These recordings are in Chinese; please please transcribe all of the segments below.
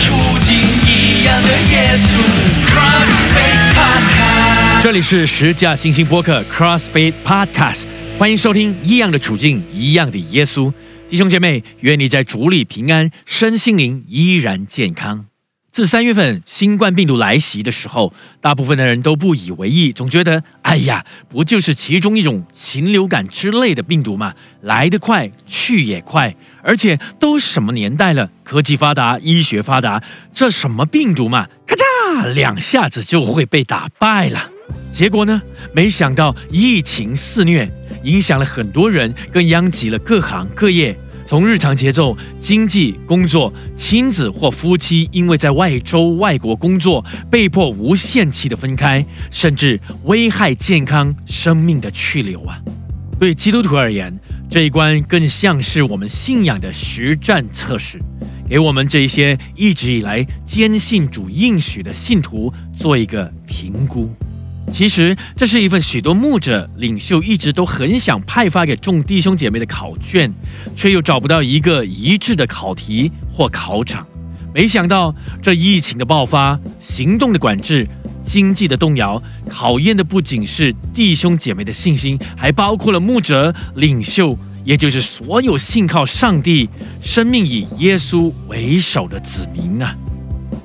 处境，一样的耶稣。cross fade 这里是十架星星播客 CrossFit Podcast，欢迎收听《一样的处境，一样的耶稣》。弟兄姐妹，愿你在主里平安，身心灵依然健康。自三月份新冠病毒来袭的时候，大部分的人都不以为意，总觉得哎呀，不就是其中一种禽流感之类的病毒嘛，来得快，去也快，而且都什么年代了，科技发达，医学发达，这什么病毒嘛，咔嚓两下子就会被打败了。结果呢，没想到疫情肆虐，影响了很多人，更殃及了各行各业。从日常节奏、经济、工作、亲子或夫妻，因为在外州、外国工作，被迫无限期的分开，甚至危害健康、生命的去留啊！对基督徒而言，这一关更像是我们信仰的实战测试，给我们这一些一直以来坚信主应许的信徒做一个评估。其实，这是一份许多牧者领袖一直都很想派发给众弟兄姐妹的考卷，却又找不到一个一致的考题或考场。没想到，这疫情的爆发、行动的管制、经济的动摇，考验的不仅是弟兄姐妹的信心，还包括了牧者领袖，也就是所有信靠上帝、生命以耶稣为首的子民啊！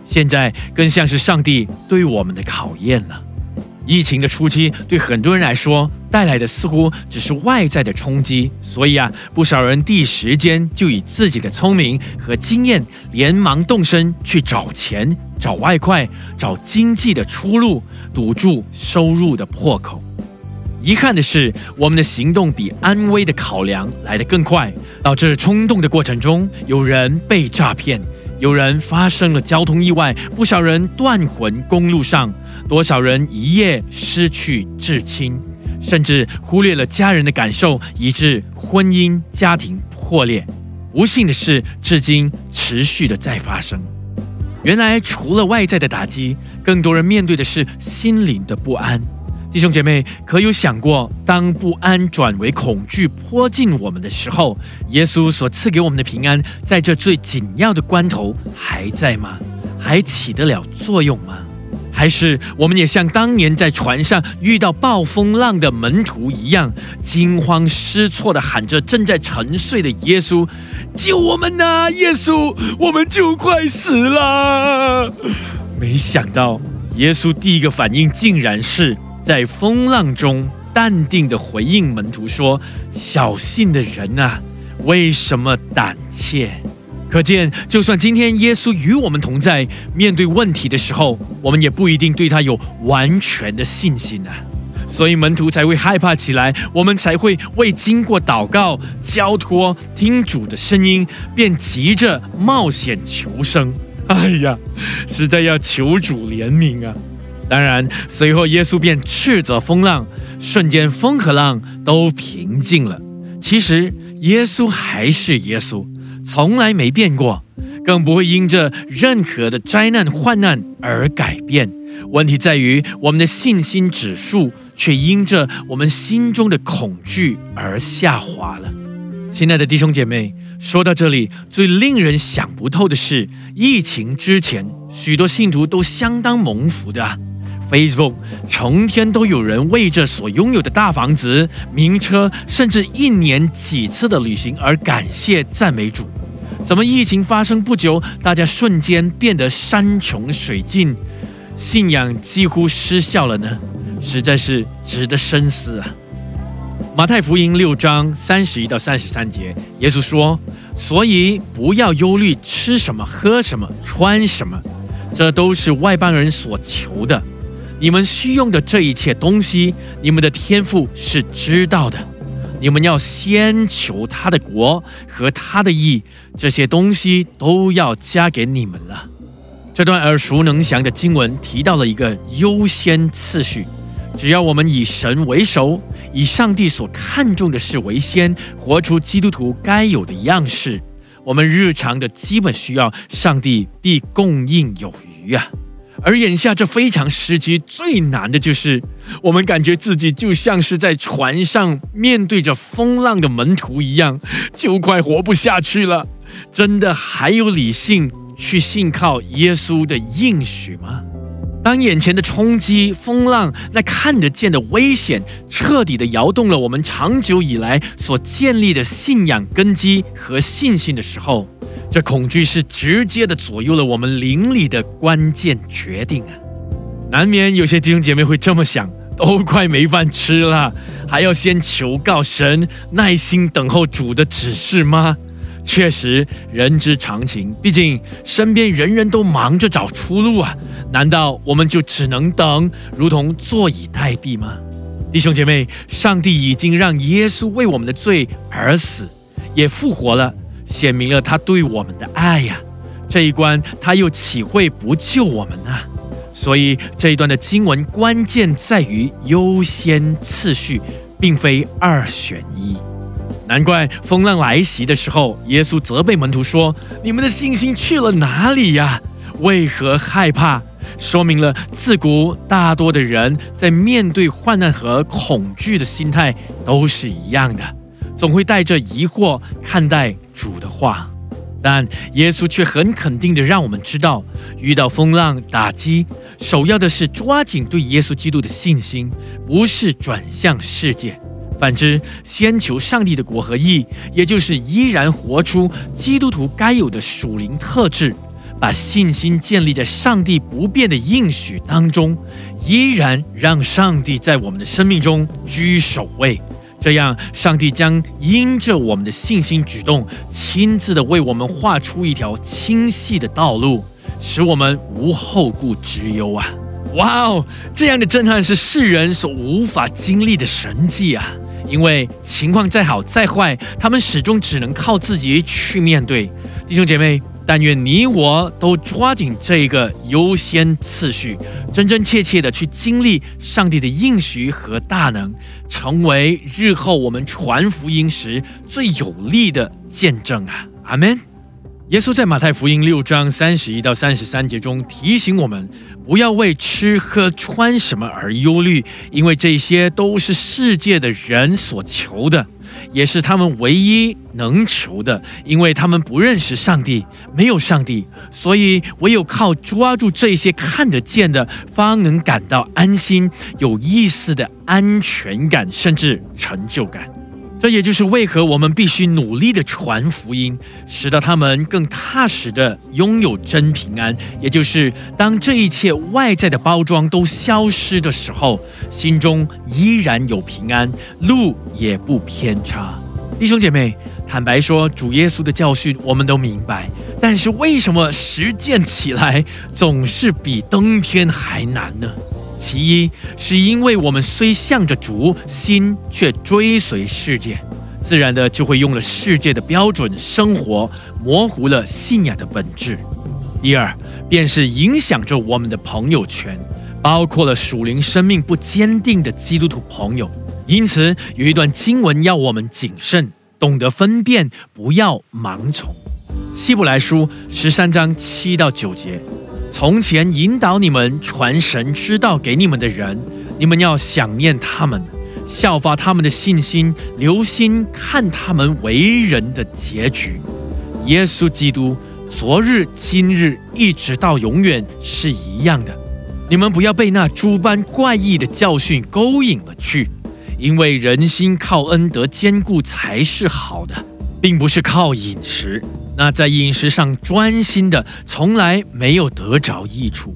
现在更像是上帝对我们的考验了。疫情的初期，对很多人来说带来的似乎只是外在的冲击，所以啊，不少人第一时间就以自己的聪明和经验，连忙动身去找钱、找外快、找经济的出路，堵住收入的破口。遗憾的是，我们的行动比安危的考量来得更快，导致冲动的过程中，有人被诈骗，有人发生了交通意外，不少人断魂公路上。多少人一夜失去至亲，甚至忽略了家人的感受，以致婚姻家庭破裂。不幸的是，至今持续的在发生。原来，除了外在的打击，更多人面对的是心灵的不安。弟兄姐妹，可有想过，当不安转为恐惧迫近我们的时候，耶稣所赐给我们的平安，在这最紧要的关头还在吗？还起得了作用吗？还是我们也像当年在船上遇到暴风浪的门徒一样，惊慌失措地喊着正在沉睡的耶稣：“救我们呐，耶稣，我们就快死了！”没想到，耶稣第一个反应竟然是在风浪中淡定地回应门徒说：“小信的人啊，为什么胆怯？”可见，就算今天耶稣与我们同在，面对问题的时候，我们也不一定对他有完全的信心啊。所以门徒才会害怕起来，我们才会未经过祷告、交托、听主的声音，便急着冒险求生。哎呀，实在要求主怜悯啊！当然，随后耶稣便斥责风浪，瞬间风和浪都平静了。其实，耶稣还是耶稣。从来没变过，更不会因着任何的灾难患难而改变。问题在于，我们的信心指数却因着我们心中的恐惧而下滑了。亲爱的弟兄姐妹，说到这里，最令人想不透的是，疫情之前，许多信徒都相当蒙福的。Facebook 成天都有人为着所拥有的大房子、名车，甚至一年几次的旅行而感谢赞美主。怎么疫情发生不久，大家瞬间变得山穷水尽，信仰几乎失效了呢？实在是值得深思啊！马太福音六章三十一到三十三节，耶稣说：“所以不要忧虑吃什么、喝什么、穿什么，这都是外邦人所求的。你们需用的这一切东西，你们的天赋是知道的。”你们要先求他的国和他的义，这些东西都要加给你们了。这段耳熟能详的经文提到了一个优先次序：只要我们以神为首，以上帝所看重的事为先，活出基督徒该有的样式，我们日常的基本需要，上帝必供应有余啊。而眼下这非常时期最难的就是，我们感觉自己就像是在船上面对着风浪的门徒一样，就快活不下去了。真的还有理性去信靠耶稣的应许吗？当眼前的冲击、风浪、那看得见的危险，彻底的摇动了我们长久以来所建立的信仰根基和信心的时候，这恐惧是直接的左右了我们灵里的关键决定啊！难免有些弟兄姐妹会这么想：都快没饭吃了，还要先求告神，耐心等候主的指示吗？确实，人之常情。毕竟身边人人都忙着找出路啊，难道我们就只能等，如同坐以待毙吗？弟兄姐妹，上帝已经让耶稣为我们的罪而死，也复活了，显明了他对我们的爱呀。这一关，他又岂会不救我们呢？所以这一段的经文关键在于优先次序，并非二选一。难怪风浪来袭的时候，耶稣责备门徒说：“你们的信心去了哪里呀？为何害怕？”说明了自古大多的人在面对患难和恐惧的心态都是一样的，总会带着疑惑看待主的话。但耶稣却很肯定的让我们知道，遇到风浪打击，首要的是抓紧对耶稣基督的信心，不是转向世界。反之，先求上帝的国和义，也就是依然活出基督徒该有的属灵特质，把信心建立在上帝不变的应许当中，依然让上帝在我们的生命中居首位。这样，上帝将因着我们的信心举动，亲自的为我们画出一条清晰的道路，使我们无后顾之忧啊！哇哦，这样的震撼是世人所无法经历的神迹啊！因为情况再好再坏，他们始终只能靠自己去面对。弟兄姐妹，但愿你我都抓紧这一个优先次序，真真切切的去经历上帝的应许和大能，成为日后我们传福音时最有力的见证啊！阿门。耶稣在马太福音六章三十一到三十三节中提醒我们，不要为吃喝穿什么而忧虑，因为这些都是世界的人所求的，也是他们唯一能求的。因为他们不认识上帝，没有上帝，所以唯有靠抓住这些看得见的，方能感到安心、有意思的安全感，甚至成就感。这也就是为何我们必须努力的传福音，使得他们更踏实的拥有真平安。也就是当这一切外在的包装都消失的时候，心中依然有平安，路也不偏差。弟兄姐妹，坦白说，主耶稣的教训我们都明白，但是为什么实践起来总是比登天还难呢？其一是因为我们虽向着主，心却追随世界，自然的就会用了世界的标准生活，模糊了信仰的本质。第二，便是影响着我们的朋友圈，包括了属灵生命不坚定的基督徒朋友。因此，有一段经文要我们谨慎，懂得分辨，不要盲从。希伯来书十三章七到九节。从前引导你们传神之道给你们的人，你们要想念他们，效法他们的信心，留心看他们为人的结局。耶稣基督昨日、今日一直到永远是一样的。你们不要被那诸般怪异的教训勾引了去，因为人心靠恩德坚固才是好的，并不是靠饮食。那在饮食上专心的，从来没有得着益处。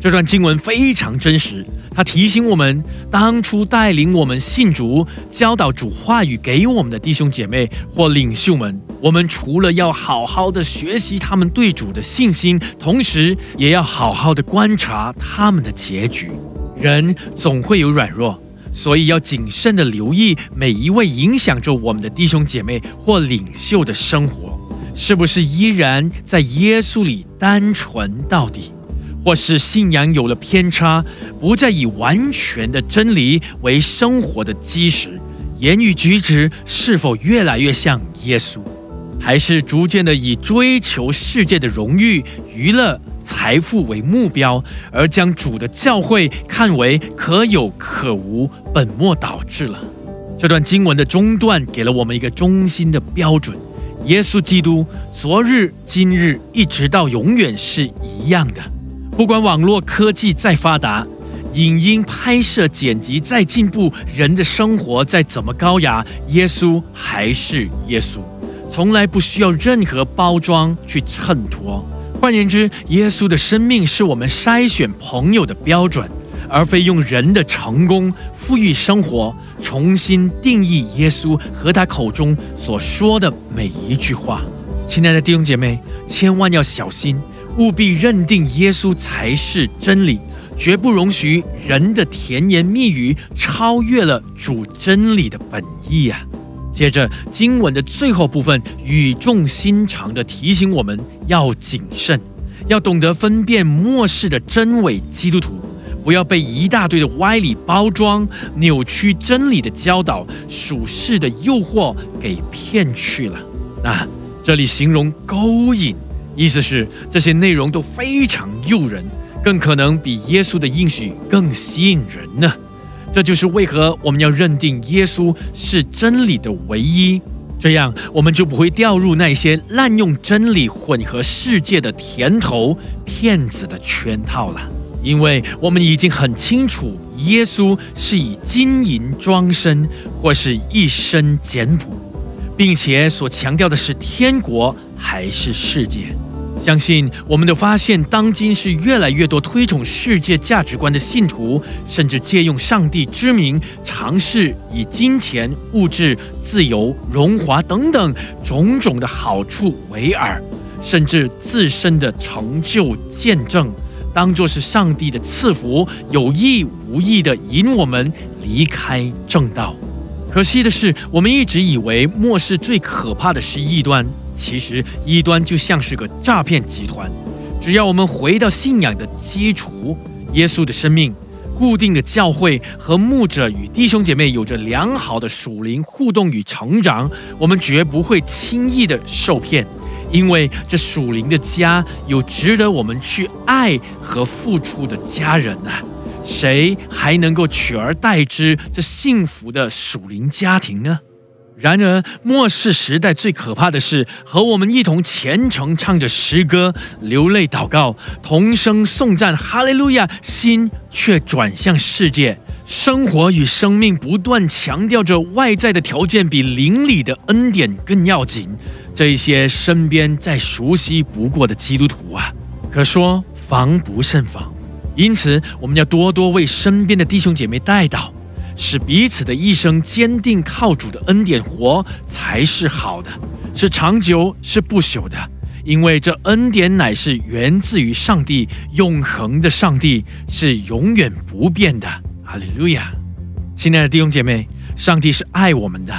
这段经文非常真实，它提醒我们，当初带领我们信主、教导主话语给我们的弟兄姐妹或领袖们，我们除了要好好的学习他们对主的信心，同时也要好好的观察他们的结局。人总会有软弱，所以要谨慎的留意每一位影响着我们的弟兄姐妹或领袖的生活。是不是依然在耶稣里单纯到底，或是信仰有了偏差，不再以完全的真理为生活的基石？言语举止是否越来越像耶稣，还是逐渐的以追求世界的荣誉、娱乐、财富为目标，而将主的教诲看为可有可无、本末倒置了？这段经文的中段给了我们一个中心的标准。耶稣基督昨日、今日一直到永远是一样的。不管网络科技再发达，影音拍摄剪辑再进步，人的生活再怎么高雅，耶稣还是耶稣，从来不需要任何包装去衬托。换言之，耶稣的生命是我们筛选朋友的标准，而非用人的成功、富裕生活重新定义耶稣和他口中所说的每一句话。亲爱的弟兄姐妹，千万要小心，务必认定耶稣才是真理。绝不容许人的甜言蜜语超越了主真理的本意啊！接着经文的最后部分，语重心长地提醒我们要谨慎，要懂得分辨末世的真伪基督徒，不要被一大堆的歪理包装、扭曲真理的教导、属世的诱惑给骗去了。那这里形容勾引，意思是这些内容都非常诱人。更可能比耶稣的应许更吸引人呢。这就是为何我们要认定耶稣是真理的唯一，这样我们就不会掉入那些滥用真理、混合世界的甜头、骗子的圈套了。因为我们已经很清楚，耶稣是以金银装身，或是一身简朴，并且所强调的是天国还是世界。相信我们的发现，当今是越来越多推崇世界价值观的信徒，甚至借用上帝之名，尝试以金钱、物质、自由、荣华等等种种的好处为饵，甚至自身的成就见证，当作是上帝的赐福，有意无意的引我们离开正道。可惜的是，我们一直以为末世最可怕的是异端。其实异端就像是个诈骗集团，只要我们回到信仰的基础，耶稣的生命、固定的教会和牧者与弟兄姐妹有着良好的属灵互动与成长，我们绝不会轻易的受骗，因为这属灵的家有值得我们去爱和付出的家人啊！谁还能够取而代之这幸福的属灵家庭呢？然而，末世时代最可怕的是，和我们一同虔诚唱着诗歌、流泪祷告、同声颂赞哈利路亚，心却转向世界，生活与生命不断强调着外在的条件比灵里的恩典更要紧。这一些身边再熟悉不过的基督徒啊，可说防不胜防。因此，我们要多多为身边的弟兄姐妹带祷。使彼此的一生坚定靠主的恩典活才是好的，是长久，是不朽的。因为这恩典乃是源自于上帝永恒的上帝，是永远不变的。哈利路亚！亲爱的弟兄姐妹，上帝是爱我们的，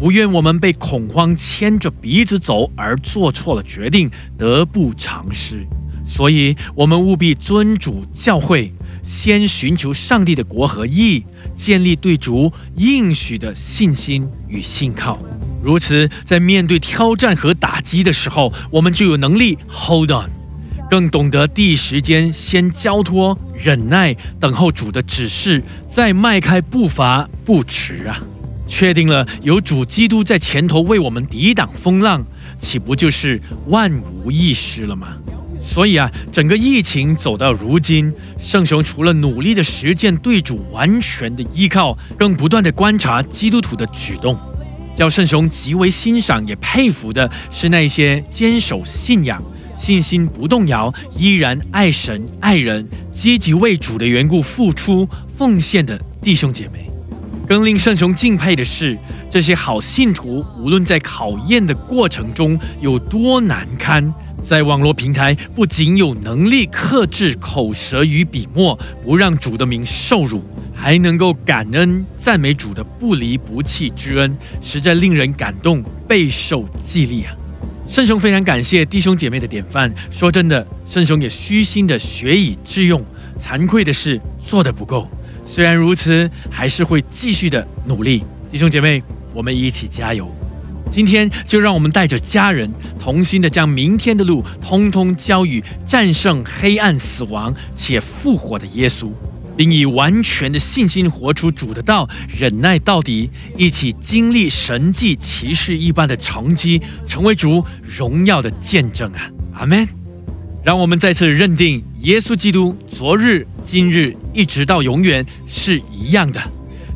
不愿我们被恐慌牵着鼻子走而做错了决定，得不偿失。所以，我们务必尊主教会。先寻求上帝的国和义，建立对主应许的信心与信靠。如此，在面对挑战和打击的时候，我们就有能力 hold on，更懂得第一时间先交托、忍耐，等候主的指示，再迈开步伐，不迟啊！确定了有主基督在前头为我们抵挡风浪，岂不就是万无一失了吗？所以啊，整个疫情走到如今，圣雄除了努力的实践对主完全的依靠，更不断的观察基督徒的举动。叫圣雄极为欣赏也佩服的是那些坚守信仰、信心不动摇、依然爱神爱人、积极为主的缘故付出奉献的弟兄姐妹。更令圣雄敬佩的是，这些好信徒无论在考验的过程中有多难堪。在网络平台，不仅有能力克制口舌与笔墨，不让主的名受辱，还能够感恩赞美主的不离不弃之恩，实在令人感动，备受激励啊！圣雄非常感谢弟兄姐妹的典范。说真的，圣雄也虚心的学以致用。惭愧的是做的不够，虽然如此，还是会继续的努力。弟兄姐妹，我们一起加油！今天就让我们带着家人同心的将明天的路通通交予战胜黑暗死亡且复活的耶稣，并以完全的信心活出主的道，忍耐到底，一起经历神迹奇事一般的成绩，成为主荣耀的见证啊！阿门。让我们再次认定，耶稣基督昨日、今日一直到永远是一样的。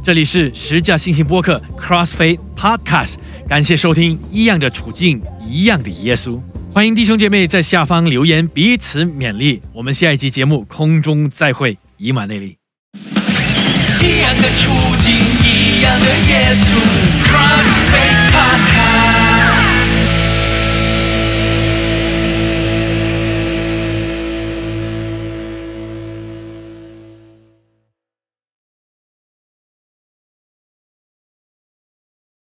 这里是十架信心播客 CrossFit Podcast，感谢收听《一样的处境，一样的耶稣》。欢迎弟兄姐妹在下方留言，彼此勉励。我们下一集节目空中再会。以马内利。一样的处境，一样的耶稣 CrossFit Podcast。